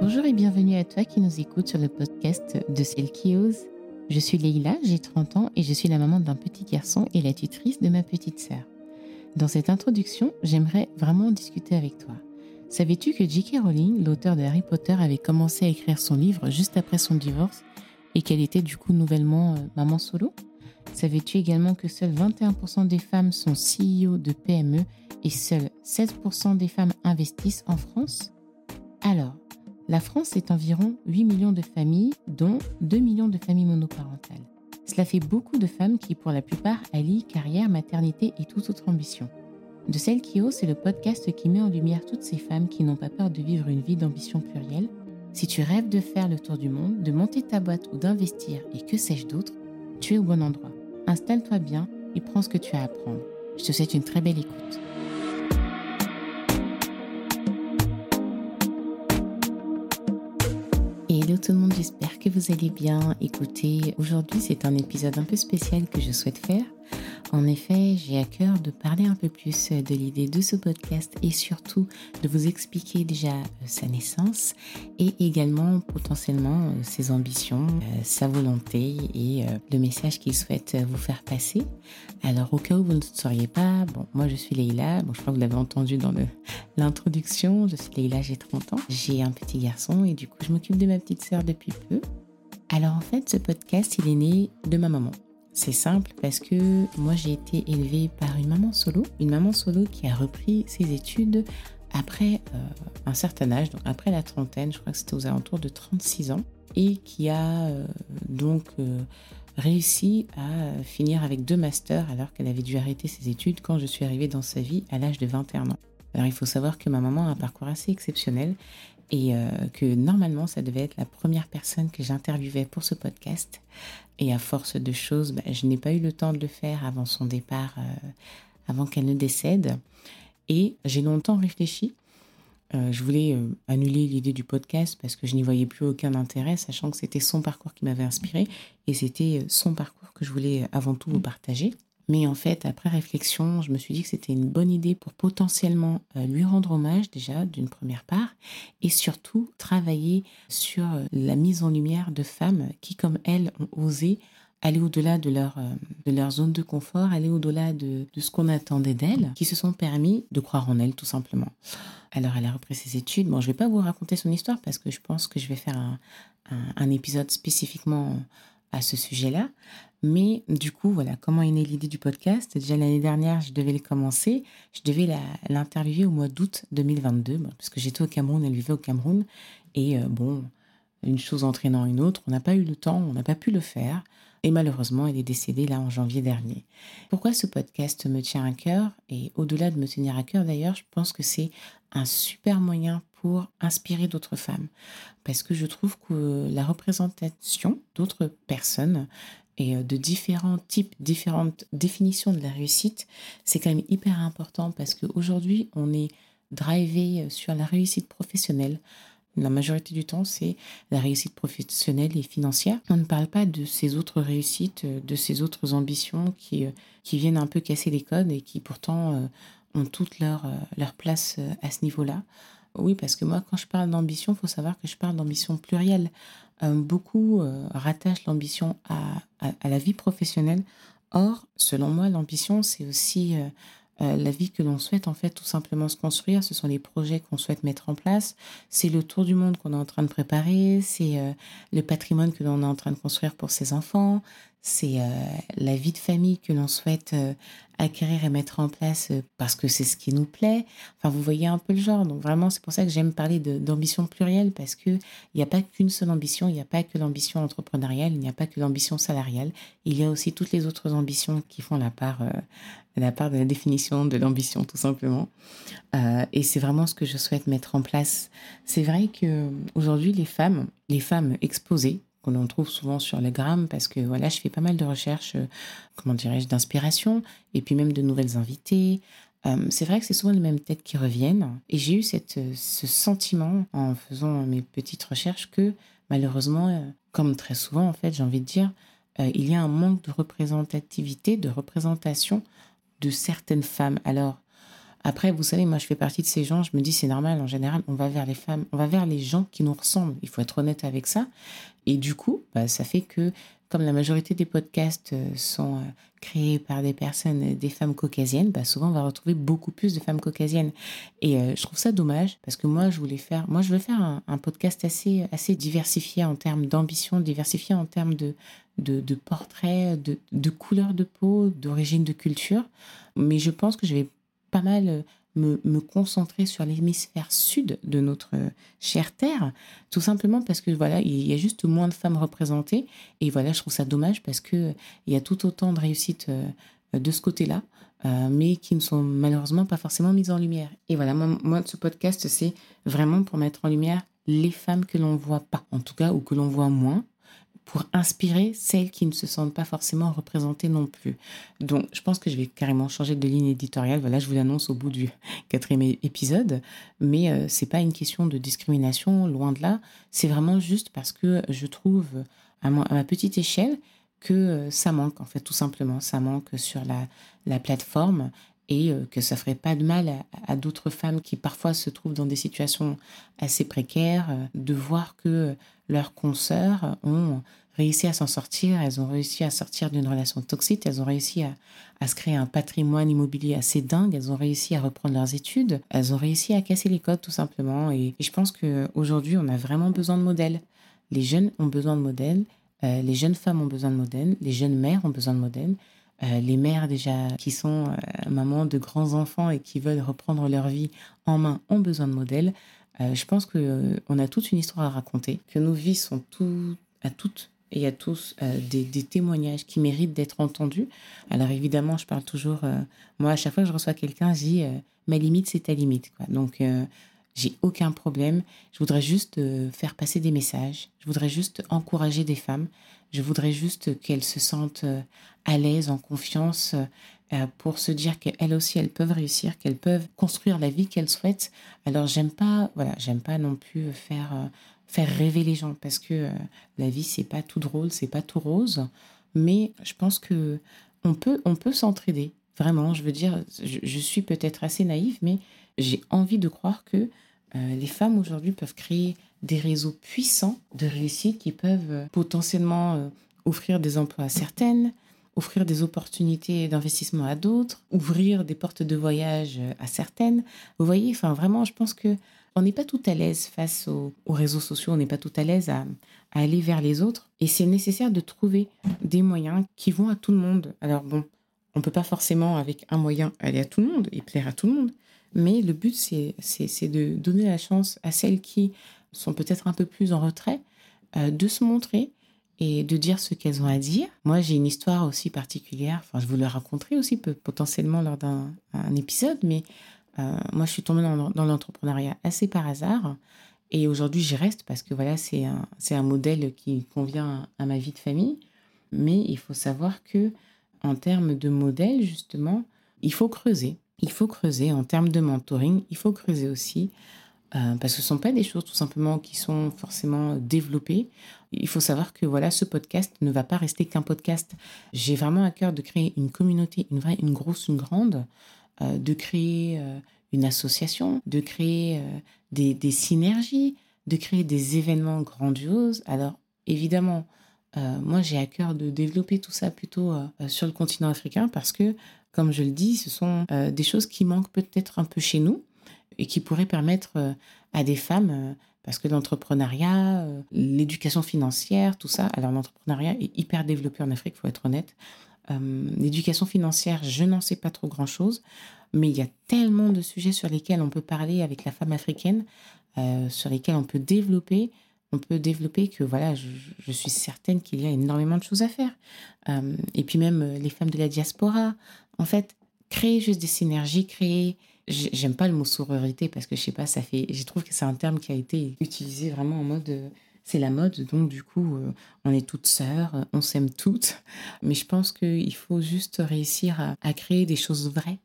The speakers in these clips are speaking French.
Bonjour et bienvenue à toi qui nous écoute sur le podcast de Celle qui. Je suis Leïla, j'ai 30 ans et je suis la maman d'un petit garçon et la tutrice de ma petite sœur. Dans cette introduction, j'aimerais vraiment discuter avec toi. Savais-tu que J.K. Rowling, l'auteur de Harry Potter, avait commencé à écrire son livre juste après son divorce et qu'elle était du coup nouvellement euh, maman solo? Savais-tu également que seuls 21% des femmes sont CEO de PME et seuls 16% des femmes investissent en France? Alors, la France est environ 8 millions de familles, dont 2 millions de familles monoparentales. Cela fait beaucoup de femmes qui, pour la plupart, allient carrière, maternité et toute autre ambition. De celle qui ose, c'est le podcast qui met en lumière toutes ces femmes qui n'ont pas peur de vivre une vie d'ambition plurielle. Si tu rêves de faire le tour du monde, de monter ta boîte ou d'investir et que sais-je d'autre, tu es au bon endroit. Installe-toi bien et prends ce que tu as à apprendre. Je te souhaite une très belle écoute. Tout le monde, j'espère que vous allez bien. Écoutez, aujourd'hui c'est un épisode un peu spécial que je souhaite faire en effet, j'ai à cœur de parler un peu plus de l'idée de ce podcast et surtout de vous expliquer déjà euh, sa naissance et également potentiellement euh, ses ambitions, euh, sa volonté et le message qu'il souhaite vous faire passer. Alors au cas où vous ne sauriez pas, bon, moi je suis Leïla, bon, je crois que vous l'avez entendu dans l'introduction, je suis Leïla, j'ai 30 ans, j'ai un petit garçon et du coup je m'occupe de ma petite sœur depuis peu. Alors en fait, ce podcast, il est né de ma maman. C'est simple parce que moi j'ai été élevée par une maman solo, une maman solo qui a repris ses études après euh, un certain âge, donc après la trentaine, je crois que c'était aux alentours de 36 ans, et qui a euh, donc euh, réussi à finir avec deux masters alors qu'elle avait dû arrêter ses études quand je suis arrivée dans sa vie à l'âge de 21 ans. Alors il faut savoir que ma maman a un parcours assez exceptionnel et euh, que normalement ça devait être la première personne que j'interviewais pour ce podcast. Et à force de choses, bah, je n'ai pas eu le temps de le faire avant son départ, euh, avant qu'elle ne décède. Et j'ai longtemps réfléchi. Euh, je voulais annuler l'idée du podcast parce que je n'y voyais plus aucun intérêt, sachant que c'était son parcours qui m'avait inspiré et c'était son parcours que je voulais avant tout vous partager. Mais en fait, après réflexion, je me suis dit que c'était une bonne idée pour potentiellement euh, lui rendre hommage déjà d'une première part et surtout travailler sur euh, la mise en lumière de femmes qui, comme elles, ont osé aller au-delà de leur, euh, de leur zone de confort, aller au-delà de, de ce qu'on attendait d'elles, qui se sont permis de croire en elles tout simplement. Alors elle a repris ses études. Bon, je ne vais pas vous raconter son histoire parce que je pense que je vais faire un, un, un épisode spécifiquement à ce sujet-là. Mais du coup, voilà, comment est née l'idée du podcast? Déjà l'année dernière, je devais le commencer. Je devais l'interviewer au mois d'août 2022, parce que j'étais au Cameroun, elle vivait au Cameroun. Et euh, bon, une chose entraînant une autre, on n'a pas eu le temps, on n'a pas pu le faire. Et malheureusement, elle est décédée là en janvier dernier. Pourquoi ce podcast me tient à cœur? Et au-delà de me tenir à cœur d'ailleurs, je pense que c'est un super moyen pour inspirer d'autres femmes. Parce que je trouve que la représentation d'autres personnes et euh, de différents types, différentes définitions de la réussite, c'est quand même hyper important parce qu'aujourd'hui, on est drivé euh, sur la réussite professionnelle. La majorité du temps, c'est la réussite professionnelle et financière. On ne parle pas de ces autres réussites, euh, de ces autres ambitions qui, qui viennent un peu casser les codes et qui pourtant ont toute leur, leur place à ce niveau-là. Oui, parce que moi, quand je parle d'ambition, il faut savoir que je parle d'ambition plurielle. Euh, beaucoup euh, rattachent l'ambition à, à, la vie professionnelle. Or, selon moi, l'ambition, c'est aussi euh, la vie que l'on souhaite en fait tout simplement se construire. Ce sont les projets qu'on souhaite mettre en place. C'est le tour du monde qu'on est en train de préparer. C'est le patrimoine que l'on est en train de construire pour ses enfants c'est euh, la vie de famille que l'on souhaite euh, acquérir et mettre en place euh, parce que c'est ce qui nous plaît. Enfin, vous voyez un peu le genre. Donc vraiment, c'est pour ça que j'aime parler d'ambition plurielle parce que il n'y a pas qu'une seule ambition. Il n'y a pas que l'ambition entrepreneuriale. Il n'y a pas que l'ambition salariale. Il y a aussi toutes les autres ambitions qui font la part, la part de la définition de l'ambition, tout simplement. et c'est vraiment ce que je souhaite mettre en place. C'est vrai que aujourd'hui, les femmes, les femmes exposées qu'on trouve souvent sur le Gram parce que voilà, je fais pas mal de recherches, euh, comment dirais-je, d'inspiration et puis même de nouvelles invitées. Euh, c'est vrai que c'est souvent les mêmes têtes qui reviennent et j'ai eu cette, euh, ce sentiment en faisant mes petites recherches que malheureusement, comme très souvent en fait, j'ai envie de dire, il y a un manque de représentativité, de représentation de certaines femmes. Alors, Après, vous savez, moi, je fais partie de ces gens, je me dis, c'est normal, en général, on va vers les femmes, on va vers les gens qui nous ressemblent. Il faut être honnête avec ça. Et du coup, bah, ça fait que, comme la majorité des podcasts euh, sont euh, créés par des personnes, euh, des femmes caucasiennes, bah, souvent, on va retrouver beaucoup plus de femmes caucasiennes. Et je trouve ça dommage, parce que moi, je voulais faire, moi, je veux faire un, podcast assez, assez diversifié en termes d'ambition, diversifié en termes de, de, de portraits, de, de couleur de peau, d'origine de culture. Mais je pense que je vais pas mal euh, me, me concentrer sur l'hémisphère sud de notre euh, chère Terre, tout simplement parce que voilà, il y a juste moins de femmes représentées. Et voilà, je trouve ça dommage parce que euh, il y a tout autant de réussites de ce côté-là, mais qui ne sont malheureusement pas forcément mises en lumière. Et voilà, moi, moi ce podcast, c'est vraiment pour mettre en lumière les femmes que l'on voit pas, en tout cas, ou que l'on voit moins, pour inspirer celles qui ne se sentent pas forcément représentées non plus. Donc, je pense que je vais carrément changer de ligne éditoriale. Voilà, je vous l'annonce au bout du quatrième épisode. Mais euh, c'est pas une question de discrimination, loin de là. C'est vraiment juste parce que je trouve, à, ma petite échelle, que euh, ça manque, en fait, tout simplement. Ça manque sur la, la plateforme et euh, que ça ferait pas de mal à, d'autres femmes qui parfois se trouvent dans des situations assez précaires euh, de voir que leurs consoeurs ont réussi à s'en sortir, elles ont réussi à sortir d'une relation toxique, elles ont réussi à, se créer un patrimoine immobilier assez dingue, elles ont réussi à reprendre leurs études, elles ont réussi à casser les codes tout simplement. Et, je pense qu'aujourd'hui, on a vraiment besoin de modèles. Les jeunes ont besoin de modèles, euh, les jeunes femmes ont besoin de modèles, les jeunes mères ont besoin de modèles. Euh, les mères déjà qui sont euh, mamans de grands enfants et qui veulent reprendre leur vie en main ont besoin de modèles. Euh, je pense que on a toute une histoire à raconter, que nos vies sont à toutes et à tous des, témoignages qui méritent d'être entendus. Alors évidemment, je parle toujours, moi à chaque fois que je reçois quelqu'un, je dis ma limite c'est ta limite. Donc j'ai aucun problème. Je voudrais juste faire passer des messages. Je voudrais juste encourager des femmes. Je voudrais juste qu'elles se sentent euh, à l'aise, en confiance, euh, pour se dire qu'elles aussi, elles peuvent réussir, qu'elles peuvent construire la vie qu'elles souhaitent. Alors, j'aime pas, voilà, j'aime pas non plus faire, euh, faire rêver les gens parce que la vie, c'est pas tout drôle, c'est pas tout rose. Mais je pense que on peut, on peut s'entraider. Vraiment, je veux dire, je, je suis peut-être assez naïve, mais j'ai envie de croire que les femmes aujourd'hui peuvent créer des réseaux puissants de réussite qui peuvent euh, potentiellement euh, offrir des emplois à certaines, offrir des opportunités d'investissement à d'autres, ouvrir des portes de voyage euh, à certaines. Vous voyez, enfin vraiment, je pense que on n'est pas tout à l'aise face aux, réseaux sociaux, on n'est pas tout à l'aise à, aller vers les autres. Et c'est nécessaire de trouver des moyens qui vont à tout le monde. Alors bon, on peut pas forcément avec un moyen aller à tout le monde et plaire à tout le monde, mais le but c'est de donner la chance à celles qui sont peut-être un peu plus en retrait, euh, de se montrer et de dire ce qu'elles ont à dire. Moi, j'ai une histoire aussi particulière. Enfin, je vous la raconterai aussi potentiellement lors d'un épisode, mais euh, moi, je suis tombée dans, l'entrepreneuriat assez par hasard. Et aujourd'hui, j'y reste parce que voilà, c'est un, un modèle qui convient à ma vie de famille. Mais il faut savoir que en termes de modèle, justement, il faut creuser. Il faut creuser en termes de mentoring. Il faut creuser aussi euh, parce que ce ne sont pas des choses tout simplement qui sont forcément développées. Il faut savoir que voilà, ce podcast ne va pas rester qu'un podcast. J'ai vraiment à cœur de créer une communauté, une vraie, une grosse, une grande, euh, de créer euh, une association, de créer des, des, synergies, de créer des événements grandioses. Alors évidemment, moi j'ai à cœur de développer tout ça plutôt sur le continent africain parce que, comme je le dis, ce sont des choses qui manquent peut-être un peu chez nous et qui pourrait permettre euh, à des femmes, euh, parce que l'entrepreneuriat, euh, l'éducation financière, tout ça, alors l'entrepreneuriat est hyper développé en Afrique, il faut être honnête. l'éducation financière, je n'en sais pas trop grand-chose, mais il y a tellement de sujets sur lesquels on peut parler avec la femme africaine, sur lesquels on peut développer on peut développer que voilà, je, je suis certaine qu'il y a énormément de choses à faire. et puis même les femmes de la diaspora, en fait, créer juste des synergies, créer J'aime pas le mot sororité parce que je sais pas, ça fait. Je trouve que c'est un terme qui a été utilisé vraiment en mode. Euh, c'est la mode, donc du coup, euh, on est toutes sœurs, on s'aime toutes. Mais je pense qu'il faut juste réussir à, créer des choses vraies,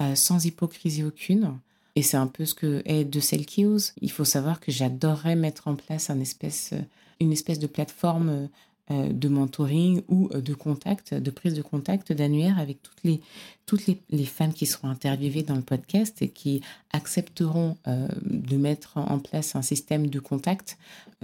euh, sans hypocrisie aucune. Et c'est un peu ce que est de celle qui ose. Il faut savoir que j'adorerais mettre en place un espèce, une espèce de plateforme de mentoring ou de contact, de prise de contact d'annuaire avec toutes les, femmes qui seront interviewées dans le podcast et qui accepteront de mettre en place un système de contact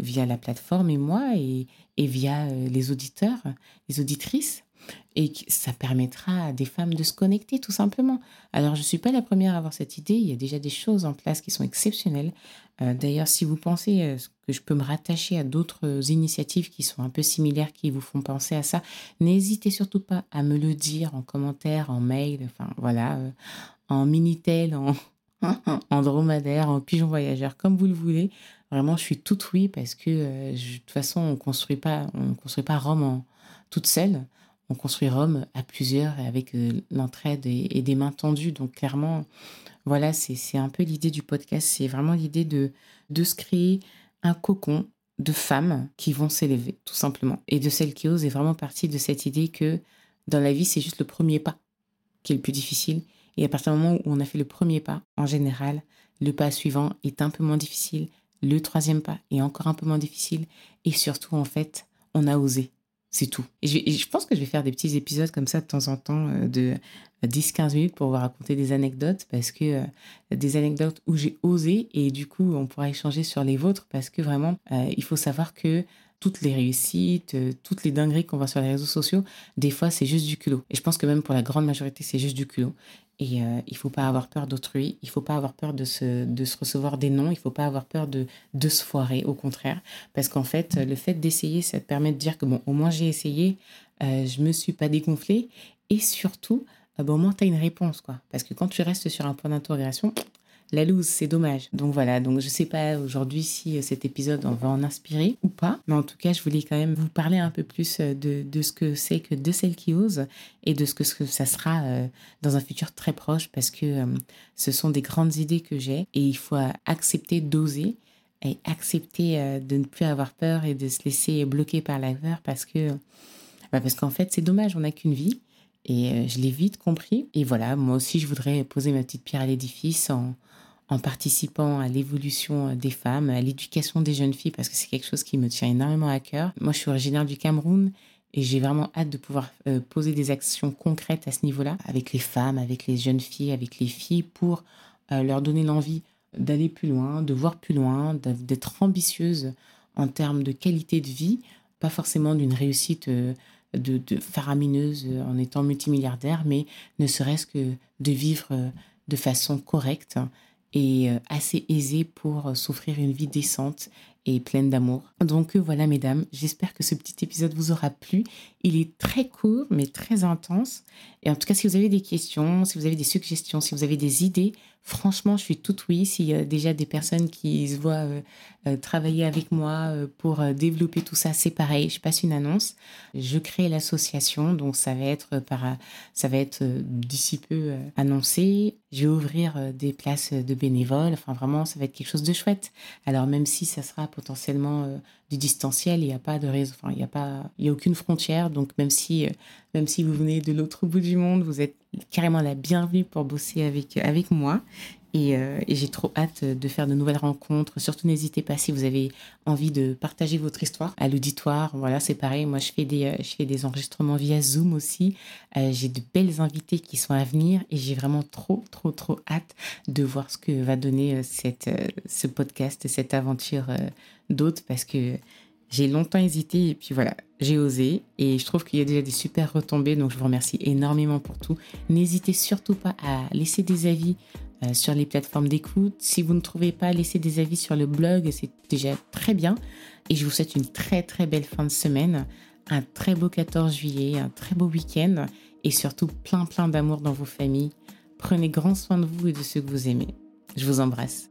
via la plateforme et moi et via les auditeurs, les auditrices et ça permettra à des femmes de se connecter tout simplement. Alors je ne suis pas la première à avoir cette idée, il y a déjà des choses en place qui sont exceptionnelles. Euh, d'ailleurs, si vous pensez euh, que je peux me rattacher à d'autres initiatives qui sont un peu similaires, qui vous font penser à ça, n'hésitez surtout pas à me le dire en commentaire, en mail, enfin voilà, euh, en minitel, en, dromadaire, en pigeon voyageur, comme vous le voulez. Vraiment, je suis toute oui parce que de toute façon, on construit pas, on construit pas Rome en, toute seule on construit Rome à plusieurs avec euh, l'entraide et, des mains tendues. Donc clairement, voilà, c'est un peu l'idée du podcast. C'est vraiment l'idée de, de se créer un cocon de femmes qui vont s'élever, tout simplement. Et de celles qui osent est vraiment partie de cette idée que dans la vie, c'est juste le premier pas qui est le plus difficile. Et à partir du moment où on a fait le premier pas, en général, le pas suivant est un peu moins difficile. Le troisième pas est encore un peu moins difficile. Et surtout, en fait, on a osé. C'est tout. Et je, pense que je vais faire des petits épisodes comme ça de temps en temps euh, de 10-15 minutes pour vous raconter des anecdotes parce que euh, des anecdotes où j'ai osé et du coup on pourra échanger sur les vôtres parce que vraiment euh, il faut savoir que toutes les réussites, toutes les dingueries qu'on voit sur les réseaux sociaux, des fois c'est juste du culot. Et je pense que même pour la grande majorité c'est juste du culot. Et euh, il faut pas avoir peur d'autrui, il faut pas avoir peur de se, recevoir des noms, il faut pas avoir peur de, se foirer, au contraire. Parce qu'en fait, le fait d'essayer, ça te permet de dire que bon, au moins j'ai essayé, euh, je me suis pas dégonflé. Et surtout, euh, bon, au moins tu as une réponse. quoi. Parce que quand tu restes sur un point d'interrogation, la loose, c'est dommage. Donc voilà, donc je sais pas aujourd'hui si euh, cet épisode on va en inspirer ou pas, mais en tout cas, je voulais quand même vous parler un peu plus euh, de, de ce que c'est que de celles qui osent et de ce que, ce que ça sera euh, dans un futur très proche parce que ce sont des grandes idées que j'ai et il faut accepter d'oser et accepter de ne plus avoir peur et de se laisser bloquer par la peur parce que bah parce qu'en fait, c'est dommage, on n'a qu'une vie. Et je l'ai vite compris. Et voilà, moi aussi, je voudrais poser ma petite pierre à l'édifice en, en participant à l'évolution des femmes, à l'éducation des jeunes filles, parce que c'est quelque chose qui me tient énormément à cœur. Moi, je suis originaire du Cameroun et j'ai vraiment hâte de pouvoir euh, poser des actions concrètes à ce niveau-là, avec les femmes, avec les jeunes filles, avec les filles, pour euh, leur donner l'envie d'aller plus loin, de voir plus loin, d'être ambitieuse en termes de qualité de vie, pas forcément d'une réussite euh, de, de, faramineuse en étant multimilliardaire, mais ne serait-ce que de vivre de façon correcte et euh, assez aisé pour euh, s'offrir une vie décente et pleine d'amour. Donc euh, voilà mesdames, j'espère que ce petit épisode vous aura plu. Il est très court mais très intense. Et en tout cas, si vous avez des questions, si vous avez des suggestions, si vous avez des idées, franchement, je suis toute oui. S'il y a déjà des personnes qui se voient travailler avec moi pour développer tout ça, c'est pareil. Je passe une annonce. Je crée l'association, donc ça va être par, ça va être d'ici peu annoncé. Je vais ouvrir des places de bénévoles. Enfin, vraiment, ça va être quelque chose de chouette. Alors même si ça sera potentiellement euh, du distanciel, il n'y a pas de raison, enfin, il n'y a pas, il y a aucune frontière. Donc même si, euh, même si vous venez de l'autre bout du monde, vous êtes carrément la bienvenue pour bosser avec, avec moi. Euh, et, j'ai trop hâte de faire de nouvelles rencontres. Surtout, n'hésitez pas si vous avez envie de partager votre histoire à l'auditoire. Voilà, c'est pareil. Moi, je fais des, euh, je fais des enregistrements via Zoom aussi. Euh, j'ai de belles invités qui sont à venir et j'ai vraiment trop, trop, trop hâte de voir ce que va donner cette, ce podcast, cette aventure d'autres parce que j'ai longtemps hésité et puis voilà, j'ai osé et je trouve qu'il y a déjà des super retombées donc je vous remercie énormément pour tout. N'hésitez surtout pas à laisser des avis sur les plateformes d'écoute. Si vous ne trouvez pas, laissez des avis sur le blog, c'est déjà très bien. Et je vous souhaite une très très belle fin de semaine, un très beau 14 juillet, un très beau week-end et surtout plein plein d'amour dans vos familles. Prenez grand soin de vous et de ceux que vous aimez. Je vous embrasse.